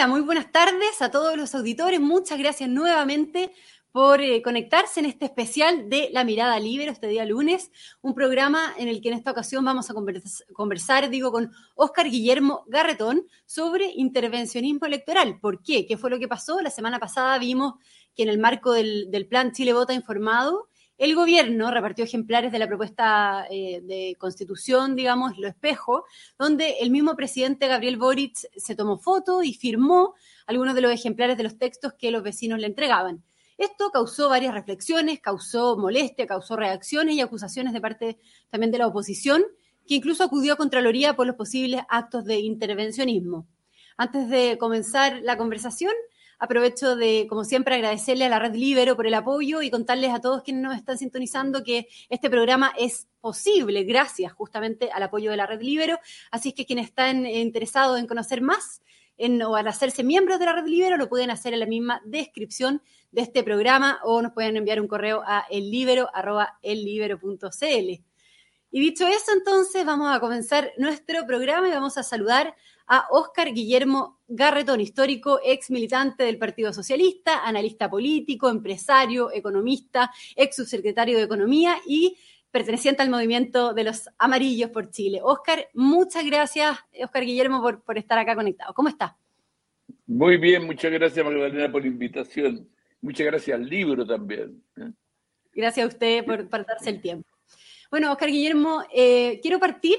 Hola, muy buenas tardes a todos los auditores. Muchas gracias nuevamente por eh, conectarse en este especial de La Mirada Libre este día lunes, un programa en el que en esta ocasión vamos a conversar, digo, con Óscar Guillermo Garretón sobre intervencionismo electoral. ¿Por qué? ¿Qué fue lo que pasó? La semana pasada vimos que en el marco del, del plan Chile Vota Informado, el gobierno repartió ejemplares de la propuesta eh, de constitución, digamos, lo espejo, donde el mismo presidente Gabriel Boric se tomó foto y firmó algunos de los ejemplares de los textos que los vecinos le entregaban. Esto causó varias reflexiones, causó molestia, causó reacciones y acusaciones de parte también de la oposición, que incluso acudió a Contraloría por los posibles actos de intervencionismo. Antes de comenzar la conversación, Aprovecho de, como siempre, agradecerle a la Red Libero por el apoyo y contarles a todos quienes nos están sintonizando que este programa es posible gracias justamente al apoyo de la Red Libero. Así que quienes están interesados en conocer más o al hacerse miembros de la Red Libero, lo pueden hacer en la misma descripción de este programa o nos pueden enviar un correo a ellibero.cl. Y dicho eso, entonces vamos a comenzar nuestro programa y vamos a saludar a Óscar Guillermo Garretón, histórico, ex militante del Partido Socialista, analista político, empresario, economista, ex subsecretario de Economía y perteneciente al movimiento de los amarillos por Chile. Óscar, muchas gracias, Óscar Guillermo, por, estar acá conectado. ¿Cómo está? Muy bien, muchas gracias Magdalena por la invitación. Muchas gracias al libro también. ¿eh? Gracias a usted por, por darse el tiempo. Bueno, Óscar Guillermo, eh, quiero partir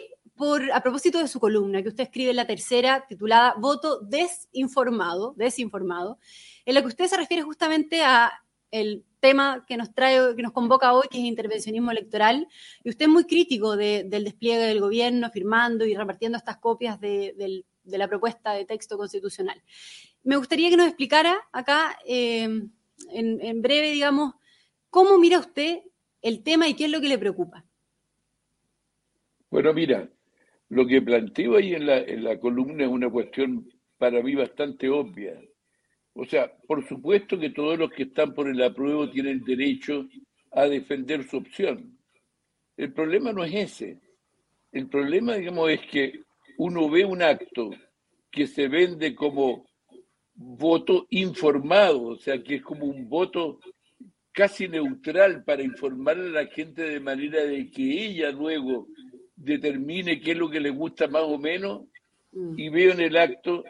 a propósito de su columna que usted escribe en la tercera, titulada Voto desinformado, desinformado, en la que usted se refiere justamente a el tema que nos trae, que nos convoca hoy, que es intervencionismo electoral, y usted es muy crítico del despliegue del gobierno, firmando y repartiendo estas copias de, la propuesta de texto constitucional. Me gustaría que nos explicara acá, eh, en, en breve, digamos, cómo mira usted el tema y qué es lo que le preocupa. Bueno, mira, lo que planteo ahí en la, en la columna es una cuestión para mí bastante obvia. O sea, por supuesto que todos los que están por el apruebo tienen derecho a defender su opción. El problema no es ese. El problema, digamos, es que uno ve un acto que se vende como voto informado, o sea, que es como un voto casi neutral para informar a la gente de manera de que ella luego determine qué es lo que le gusta más o menos mm. y veo en el acto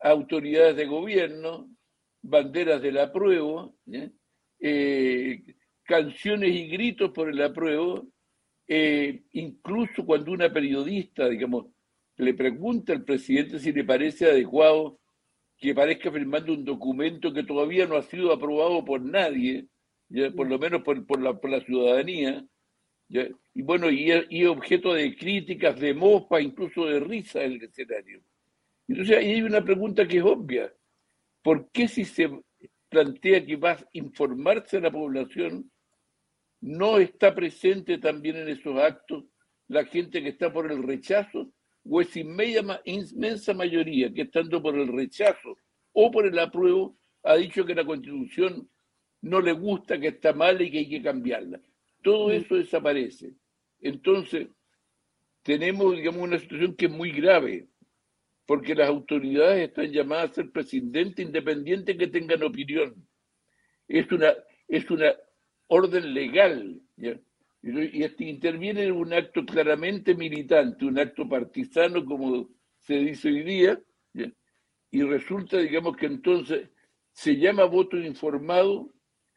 autoridades de gobierno, banderas del apruebo, eh, canciones y gritos por el apruebo, eh, incluso cuando una periodista, digamos, le pregunta al presidente si le parece adecuado que parezca firmando un documento que todavía no ha sido aprobado por nadie, por lo menos por, por, la, por la ciudadanía, y bueno, y, objeto de críticas, de mofa, incluso de risa en el escenario. Entonces ahí hay una pregunta que es obvia. ¿Por qué si se plantea que va a informarse a la población, no está presente también en esos actos la gente que está por el rechazo? ¿O es inmensa mayoría que estando por el rechazo o por el apruebo ha dicho que la constitución no le gusta, que está mal y que hay que cambiarla? Todo mm. eso desaparece. Entonces, tenemos, digamos, una situación que es muy grave, porque las autoridades están llamadas a ser presidente independiente que tengan opinión. Es una, es una orden legal, y este interviene en un acto claramente militante, un acto partisano, como se dice hoy día, y resulta, digamos, que entonces se llama voto informado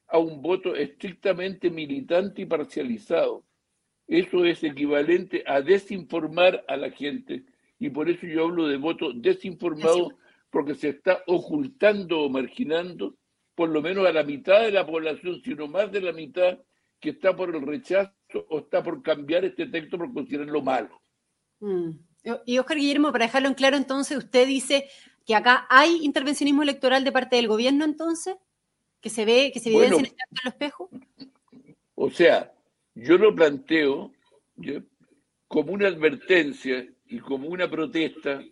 a un voto estrictamente militante y parcializado. Eso es equivalente a desinformar a la gente. Y por eso yo hablo de voto desinformado, porque se está ocultando o marginando por lo menos a la mitad de la población, sino más de la mitad que está por el rechazo o está por cambiar este texto por considerarlo malo. Mm. Y Oscar Guillermo, para dejarlo en claro, entonces, usted dice que acá hay intervencionismo electoral de parte del gobierno, entonces que se ve, que se evidencia en el espejo? O sea, yo lo planteo como una advertencia y como una protesta,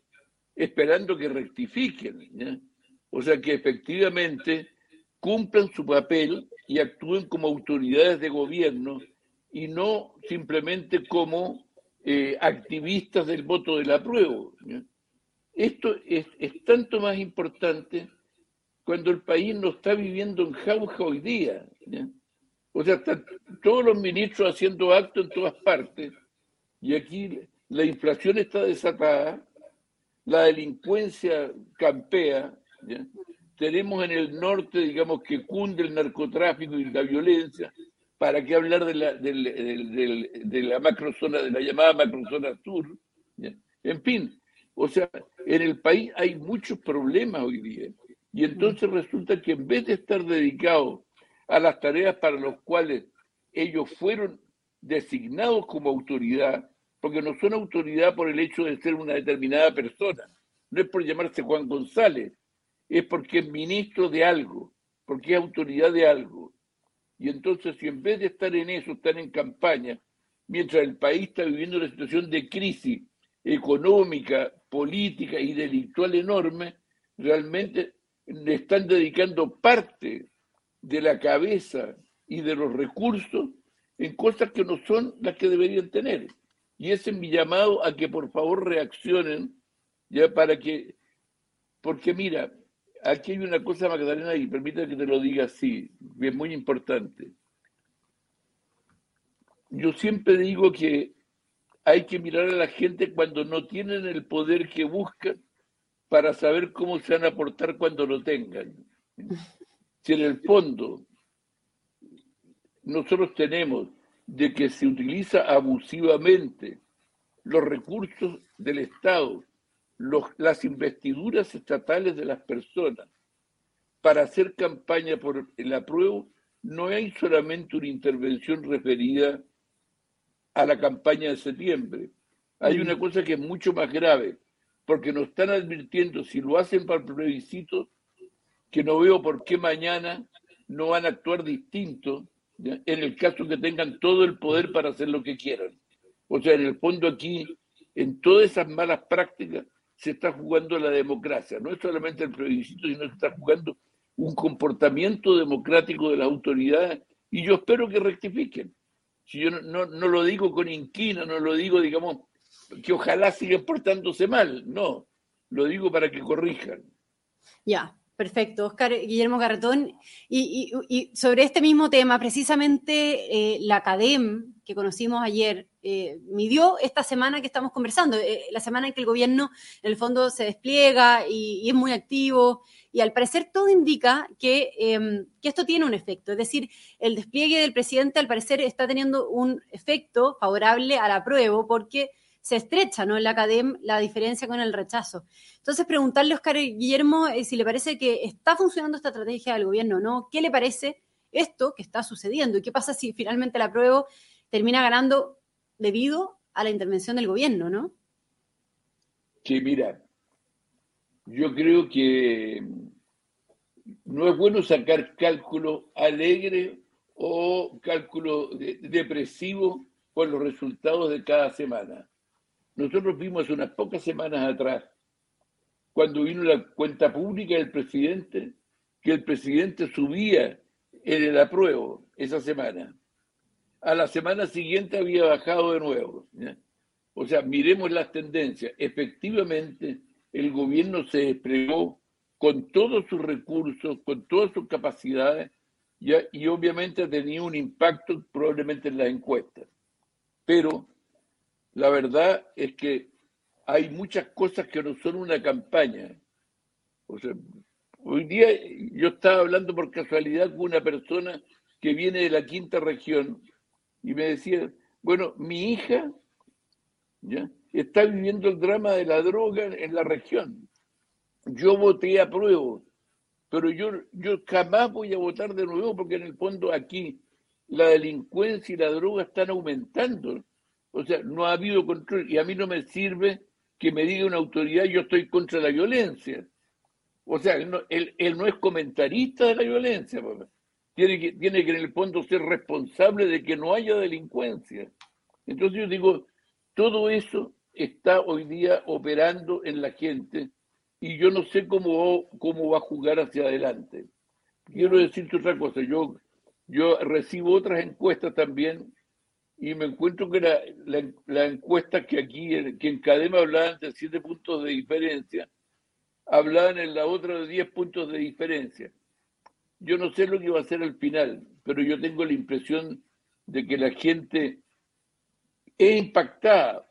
esperando que rectifiquen. O sea, que efectivamente cumplan su papel y actúen como autoridades de gobierno y no simplemente como eh, activistas del voto del apruebo. esto es, tanto más importante cuando el país no está viviendo en jauja hoy día. O sea, están todos los ministros haciendo actos en todas partes y aquí la inflación está desatada, la delincuencia campea, tenemos en el norte, digamos, que cunde el narcotráfico y la violencia, ¿para qué hablar de la, de, la macrozona, de la llamada macrozona sur? En fin, o sea, en el país hay muchos problemas hoy día. Y entonces resulta que en vez de estar dedicados a las tareas para las cuales ellos fueron designados como autoridad, porque no son autoridad por el hecho de ser una determinada persona, no es por llamarse Juan González, es porque es ministro de algo, porque es autoridad de algo. Y entonces, si en vez de estar en eso, están en campaña, mientras el país está viviendo una situación de crisis económica, política y delictual enorme, realmente le están dedicando parte de la cabeza y de los recursos en cosas que no son las que deberían tener. Y ese es mi llamado a que por favor reaccionen, ya para que, porque mira, aquí hay una cosa, Magdalena, y permítame que te lo diga así, es muy importante. Yo siempre digo que hay que mirar a la gente cuando no tienen el poder que buscan para saber cómo se van a portar cuando lo tengan. Si en el fondo nosotros tenemos de que se utiliza abusivamente los recursos del Estado, las investiduras estatales de las personas para hacer campaña por el apruebo, no hay solamente una intervención referida a la campaña de septiembre. Hay una cosa que es mucho más grave, porque nos están advirtiendo, si lo hacen para el plebiscito, que no veo por qué mañana no van a actuar distinto en el caso que tengan todo el poder para hacer lo que quieran. O sea, en el fondo aquí, en todas esas malas prácticas, se está jugando la democracia. No es solamente el plebiscito, sino que se está jugando un comportamiento democrático de las autoridades y yo espero que rectifiquen. Si yo no, no, lo digo con inquina, no lo digo, digamos, que ojalá sigan portándose mal, no, lo digo para que corrijan. Ya, perfecto. Oscar Guillermo Garretón. Y, sobre este mismo tema, precisamente eh, la CADEM que conocimos ayer eh, midió esta semana que estamos conversando, eh, la semana en que el gobierno en el fondo se despliega y, es muy activo y al parecer todo indica em, que, esto tiene un efecto, es decir, el despliegue del presidente al parecer está teniendo un efecto favorable al apruebo porque se estrecha ¿no? la academia la diferencia con el rechazo. Entonces, preguntarle a Oscar Guillermo eh, si le parece que está funcionando esta estrategia del gobierno o no, qué le parece esto que está sucediendo y qué pasa si finalmente el apruebo termina ganando debido a la intervención del gobierno, ¿no? Sí, mira, yo creo que no es bueno sacar cálculo alegre o cálculo depresivo por los resultados de cada semana. Nosotros vimos unas pocas semanas atrás, cuando vino la cuenta pública del presidente, que el presidente subía en el apruebo esa semana a la semana siguiente había bajado de nuevo. O sea, miremos las tendencias. Efectivamente, el gobierno se desplegó con todos sus recursos, con todas sus capacidades, y obviamente ha tenido un impacto probablemente en las encuestas. Pero la verdad es que hay muchas cosas que no son una campaña. O sea, hoy día yo estaba hablando por casualidad con una persona que viene de la quinta región y me decía, bueno, mi hija está viviendo el drama de la droga en la región. Yo voté a prueba, pero yo, yo jamás voy a votar de nuevo porque en el fondo aquí la delincuencia y la droga están aumentando. O sea, no ha habido control y a mí no me sirve que me diga una autoridad yo estoy contra la violencia. O sea, él no, él, él no es comentarista de la violencia. Papá tiene que, tiene que en el fondo ser responsable de que no haya delincuencia. Entonces yo digo, todo eso está hoy día operando en la gente y yo no sé cómo, cómo va a jugar hacia adelante. Quiero decirte otra cosa, yo, yo recibo otras encuestas también y me encuentro que la, la, encuesta que aquí, que en Cadema hablaban de siete puntos de diferencia, hablaban en la otra de diez puntos de diferencia. Yo no sé lo que va a ser al final, pero yo tengo la impresión de que la gente es impactada,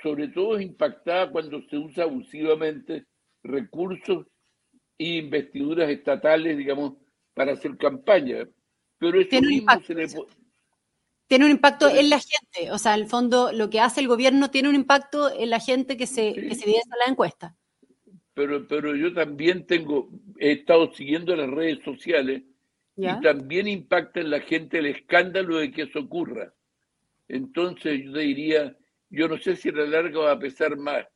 sobre todo es impactada cuando se usa abusivamente recursos e investiduras estatales, digamos, para hacer campaña. Pero eso mismo se le tiene un impacto en la gente. O sea, en el fondo, lo que hace el gobierno tiene un impacto en la gente que se, que se a la encuesta. Pero, pero yo también tengo, he estado siguiendo las redes sociales y también impacta en la gente el escándalo de que eso ocurra. Entonces yo te diría, yo no sé si a la larga va a pesar más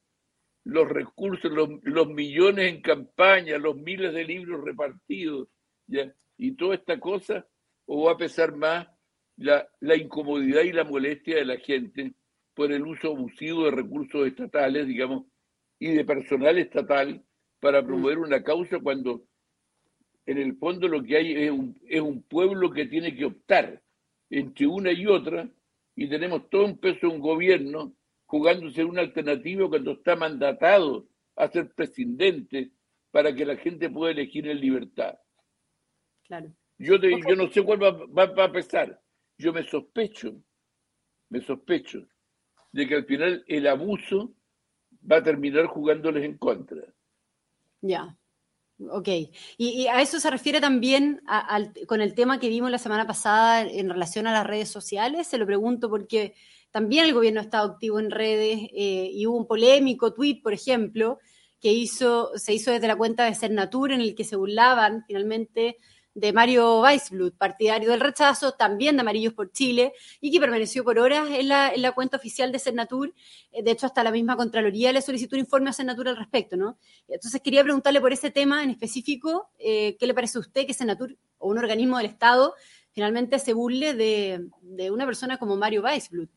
los recursos, los, los millones en campaña, los miles de libros repartidos, ¿ya? y toda esta cosa, o va a pesar más la, la incomodidad y la molestia de la gente por el uso abusivo de recursos estatales, digamos, y de personal estatal para mm. promover una causa cuando en el fondo lo que hay es un, es un pueblo que tiene que optar entre una y otra y tenemos todo un peso de un gobierno jugándose una alternativa cuando está mandatado a ser presidente para que la gente pueda elegir en libertad. Claro. Yo, yo no sé cuál va, va a pesar, yo me sospecho, me sospecho de que al final el abuso va a terminar jugándoles en contra. Ya, ok. Y, a eso se refiere también con el tema que vimos la semana pasada en relación a las redes sociales. Se lo pregunto porque también el gobierno estado activo en redes eh, y hubo un polémico tweet, por ejemplo, que hizo, se hizo desde la cuenta de Cernatur en el que se burlaban finalmente de Mario Weisblut, partidario del rechazo, también de Amarillos por Chile, y que permaneció por horas en la, en la cuenta oficial de Senatur. Eh, de hecho, hasta la misma Contraloría le solicitó un informe a Senatur al respecto, ¿no? Entonces, quería preguntarle por ese tema en específico, eh, ¿qué le parece a usted que Senatur, o un organismo del Estado, finalmente se burle de, de una persona como Mario Weisblut?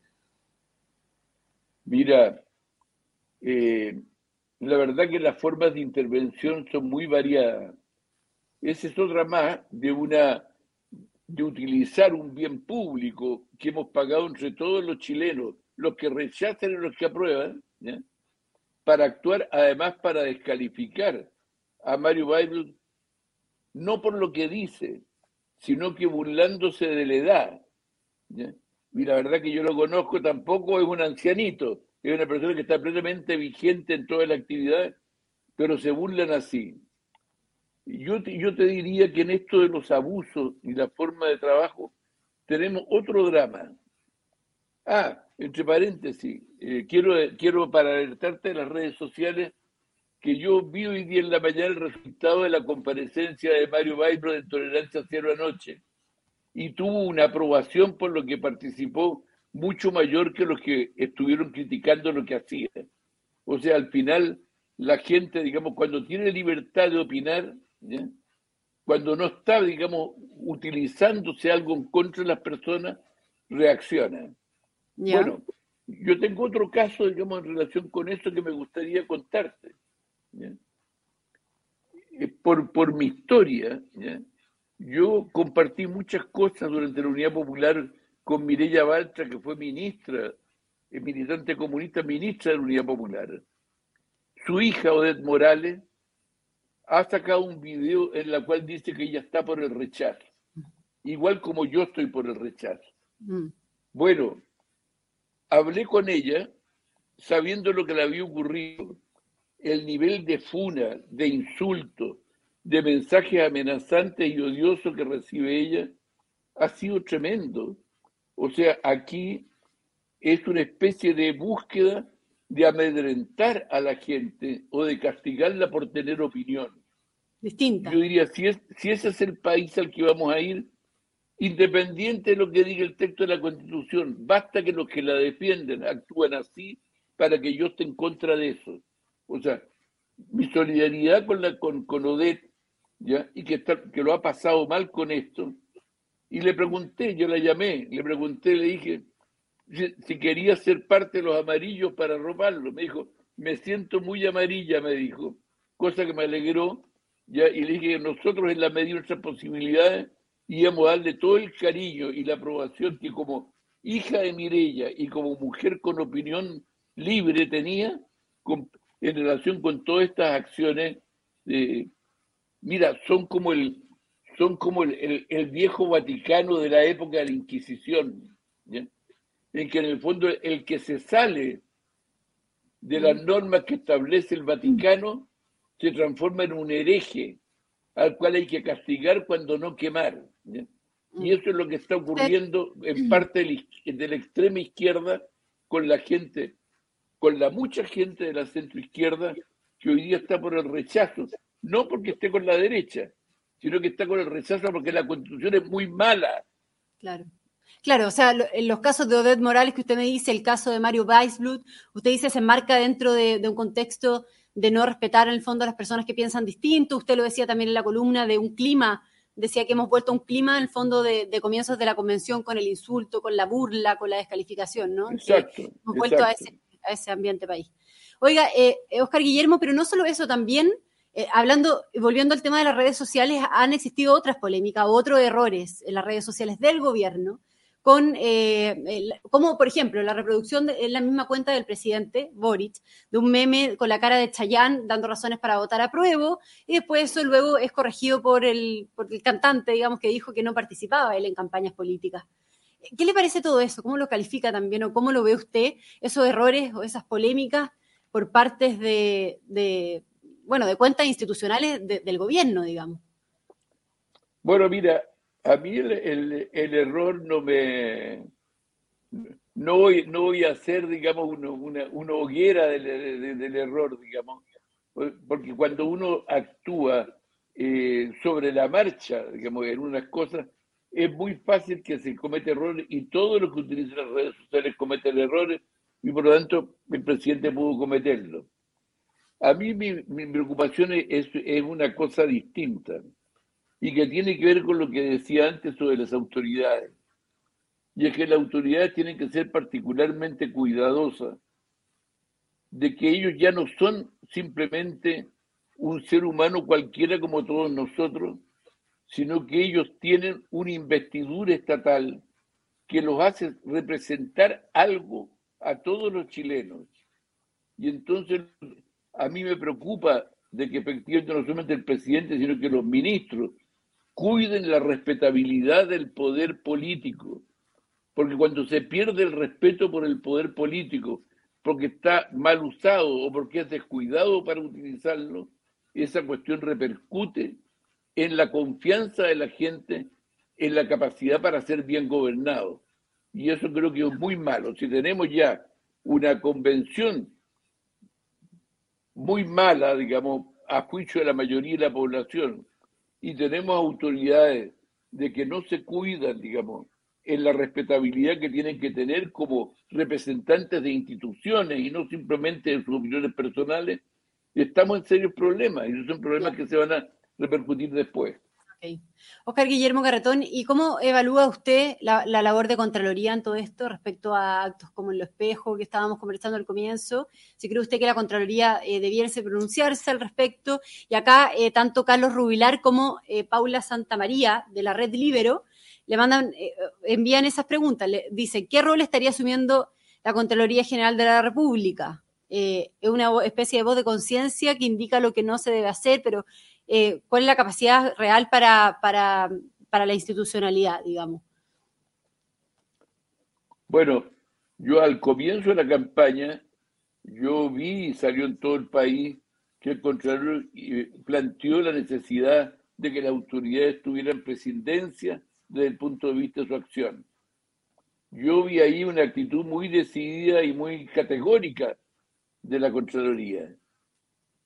Mira, eh, la verdad que las formas de intervención son muy variadas esa es otra más de una de utilizar un bien público que hemos pagado entre todos los chilenos, los que rechazan y los que aprueban, para actuar además para descalificar a Mario Biden, no por lo que dice, sino que burlándose de la edad. Y la verdad que yo lo conozco tampoco, es un ancianito, es una persona que está plenamente vigente en toda la actividad, pero se burlan así. Yo te, yo te diría que en esto de los abusos y la forma de trabajo tenemos otro drama. Ah, entre paréntesis, eh, quiero, quiero para alertarte de las redes sociales que yo vi hoy día en la mañana el resultado de la comparecencia de Mario Baibro de Tolerancia Cero anoche y tuvo una aprobación por lo que participó mucho mayor que los que estuvieron criticando lo que hacía. O sea, al final la gente, digamos, cuando tiene libertad de opinar, cuando no está, digamos, utilizándose algo en contra de las personas, reacciona. Bueno, yo tengo otro caso, digamos, en relación con eso que me gustaría contarte. Eh, por, por mi historia, yo compartí muchas cosas durante la Unidad Popular con Mireya Baltra, que fue ministra, eh, militante comunista, ministra de la Unidad Popular. Su hija, Odette Morales, ha sacado un video en la cual dice que ella está por el rechazo, igual como yo estoy por el rechazo. Mm. Bueno, hablé con ella sabiendo lo que le había ocurrido, el nivel de funa, de insulto, de mensajes amenazantes y odiosos que recibe ella ha sido tremendo. O sea, aquí es una especie de búsqueda de amedrentar a la gente o de castigarla por tener opinión Yo diría, si, es, si ese es el país al que vamos a ir, independiente de lo que diga el texto de la Constitución, basta que los que la defienden actúen así para que yo esté en contra de eso. O sea, mi solidaridad con, la, con, con ¿ya? y que, está, que lo ha pasado mal con esto, y le pregunté, yo la llamé, le pregunté, le dije si quería ser parte de los amarillos para robarlo. Me dijo, me siento muy amarilla, me dijo, cosa que me alegró ¿ya? y le dije que nosotros en la medida de nuestras posibilidades íbamos a darle todo el cariño y la aprobación que como hija de Mirella y como mujer con opinión libre tenía en relación con todas estas acciones, mira, son como el son como el, el, viejo Vaticano de la época de la Inquisición, en que en el fondo el que se sale de las normas que establece el Vaticano se transforma en un hereje al cual hay que castigar cuando no quemar. Y eso es lo que está ocurriendo en parte de la extrema izquierda con la gente, con la mucha gente de la centroizquierda que hoy día está por el rechazo, no porque esté con la derecha, sino que está con el rechazo porque la constitución es muy mala. Claro. Claro, o sea, en los casos de Odette Morales que usted me dice, el caso de Mario Weisblut, usted dice se enmarca dentro de, un contexto de no respetar en el fondo a las personas que piensan distinto. Usted lo decía también en la columna de un clima, decía que hemos vuelto a un clima en el fondo de, comienzos de la convención con el insulto, con la burla, con la descalificación, ¿no? Exacto. hemos vuelto a ese, a ese, ambiente país. Oiga, eh, Oscar Guillermo, pero no solo eso, también eh, hablando, volviendo al tema de las redes sociales, han existido otras polémicas, otros errores en las redes sociales del gobierno con, eh, como por ejemplo, la reproducción en la misma cuenta del presidente Boric de un meme con la cara de Chayán dando razones para votar a prueba, y después eso luego es corregido por el, por el cantante, digamos, que dijo que no participaba él en campañas políticas. ¿Qué le parece todo eso? ¿Cómo lo califica también o cómo lo ve usted, esos errores o esas polémicas por partes de, de bueno, de cuentas institucionales del gobierno, digamos? Bueno, mira, a mí el, error no me... No voy, no voy a hacer, digamos, una, una, hoguera del, error, digamos, porque cuando uno actúa eh, sobre la marcha, digamos, en unas cosas, es muy fácil que se cometa errores y todos los que utilizan las redes sociales cometen errores y por lo tanto el presidente pudo cometerlo. A mí mi, mi preocupación es, es una cosa distinta y que tiene que ver con lo que decía antes sobre las autoridades. Y es que las autoridades tienen que ser particularmente cuidadosas de que ellos ya no son simplemente un ser humano cualquiera como todos nosotros, sino que ellos tienen una investidura estatal que los hace representar algo a todos los chilenos. Y entonces a mí me preocupa de que efectivamente no solamente el presidente, sino que los ministros cuiden la respetabilidad del poder político, porque cuando se pierde el respeto por el poder político, porque está mal usado o porque es descuidado para utilizarlo, esa cuestión repercute en la confianza de la gente, en la capacidad para ser bien gobernado. Y eso creo que es muy malo. Si tenemos ya una convención muy mala, digamos, a juicio de la mayoría de la población, y tenemos autoridades de que no se cuidan, digamos, en la respetabilidad que tienen que tener como representantes de instituciones y no simplemente de sus opiniones personales, estamos en serios problemas y esos son problemas que se van a repercutir después. Oscar Guillermo Carretón, ¿y cómo evalúa usted la, labor de Contraloría en todo esto respecto a actos como en lo espejo que estábamos conversando al comienzo? Si cree usted que la Contraloría eh, debiese pronunciarse al respecto. Y acá, eh, tanto Carlos Rubilar como eh, Paula Santamaría, de la Red Libero, le mandan, envían esas preguntas. Le dicen, ¿qué rol estaría asumiendo la Contraloría General de la República? es una especie de voz de conciencia que indica lo que no se debe hacer, pero eh, cuál es la capacidad real para, para, para la institucionalidad, digamos. Bueno, yo al comienzo de la campaña, yo vi y salió en todo el país que el Contralor planteó la necesidad de que las autoridades tuvieran presidencia desde el punto de vista de su acción. Yo vi ahí una actitud muy decidida y muy categórica de la Contraloría.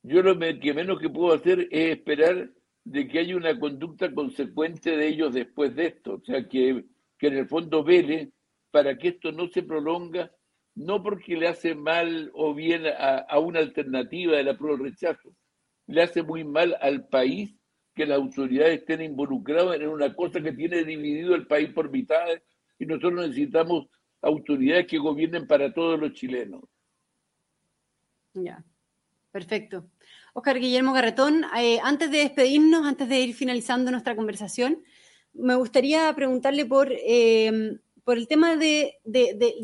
Yo lo que menos que puedo hacer es esperar de que haya una conducta consecuente de ellos después de esto, o sea, que, que en el fondo vele para que esto no se prolonga, no porque le hace mal o bien a, una alternativa de la prueba rechazo, le hace muy mal al país que las autoridades estén involucradas en una cosa que tiene dividido el país por mitades y nosotros necesitamos autoridades que gobiernen para todos los chilenos. Ya. Perfecto. Oscar Guillermo Garretón, eh, antes de despedirnos, antes de ir finalizando nuestra conversación, me gustaría preguntarle por, em, por el tema de,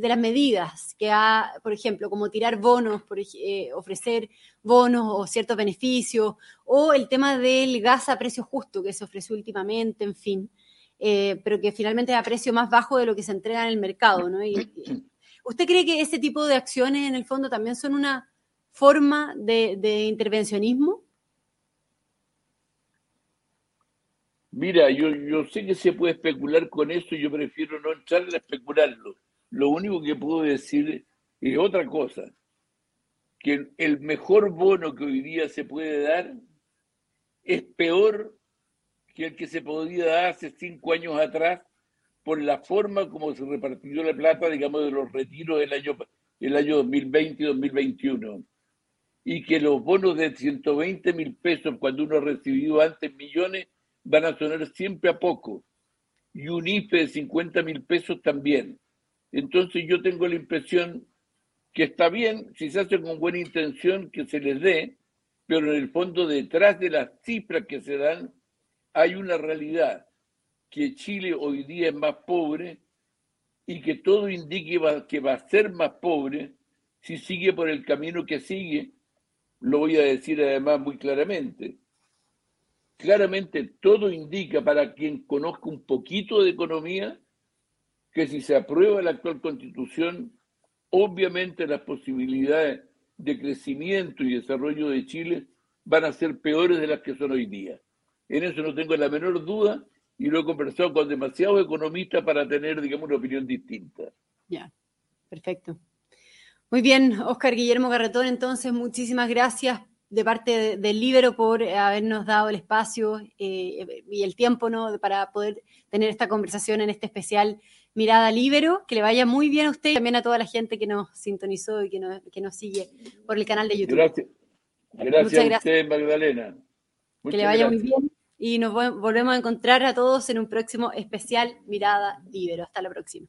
las medidas que ha, por ejemplo, como tirar bonos, por, eh, ofrecer bonos o ciertos beneficios, o el tema del gas a precio justo que se ofreció últimamente, en fin, eh, pero que finalmente es a precio más bajo de lo que se entrega en el mercado. ¿no? ¿Usted cree que ese tipo de acciones en el fondo también son una forma de intervencionismo? Mira, yo, yo sé que se puede especular con eso y yo prefiero no entrar a especularlo. Lo único que puedo decir es otra cosa, que el mejor bono que hoy día se puede dar es peor que el que se podía dar hace cinco años atrás por la forma como se repartió la plata, digamos, de los retiros del año, el año 2020 y 2021. Y que los bonos de 120 mil pesos, cuando uno ha recibido antes millones, van a sonar siempre a poco. Y un IFE de 50 mil pesos también. Entonces yo tengo la impresión que está bien, si se hace con buena intención, que se les dé, pero en el fondo detrás de las cifras que se dan hay una realidad, que Chile hoy día es más pobre y que todo indique que va a ser más pobre si sigue por el camino que sigue, lo voy a decir además muy claramente, claramente todo indica para quien conozca un poquito de economía que si se aprueba la actual constitución, obviamente las posibilidades de crecimiento y desarrollo de Chile van a ser peores de las que son hoy día. En eso no tengo la menor duda y lo he conversado con demasiados economistas para tener, digamos, una opinión distinta. Ya, perfecto. Muy bien, Oscar Guillermo Garretón, entonces muchísimas gracias de parte del Libero por habernos dado el espacio eh, y el tiempo ¿no? para poder tener esta conversación en este especial Mirada Libero. Que le vaya muy bien a usted y también a toda la gente que nos sintonizó y que nos, que nos sigue por el canal de YouTube. Gracias. Gracias a usted, Magdalena. que le vaya muy bien y nos volvemos a encontrar a todos en un próximo especial Mirada Libero. Hasta la próxima.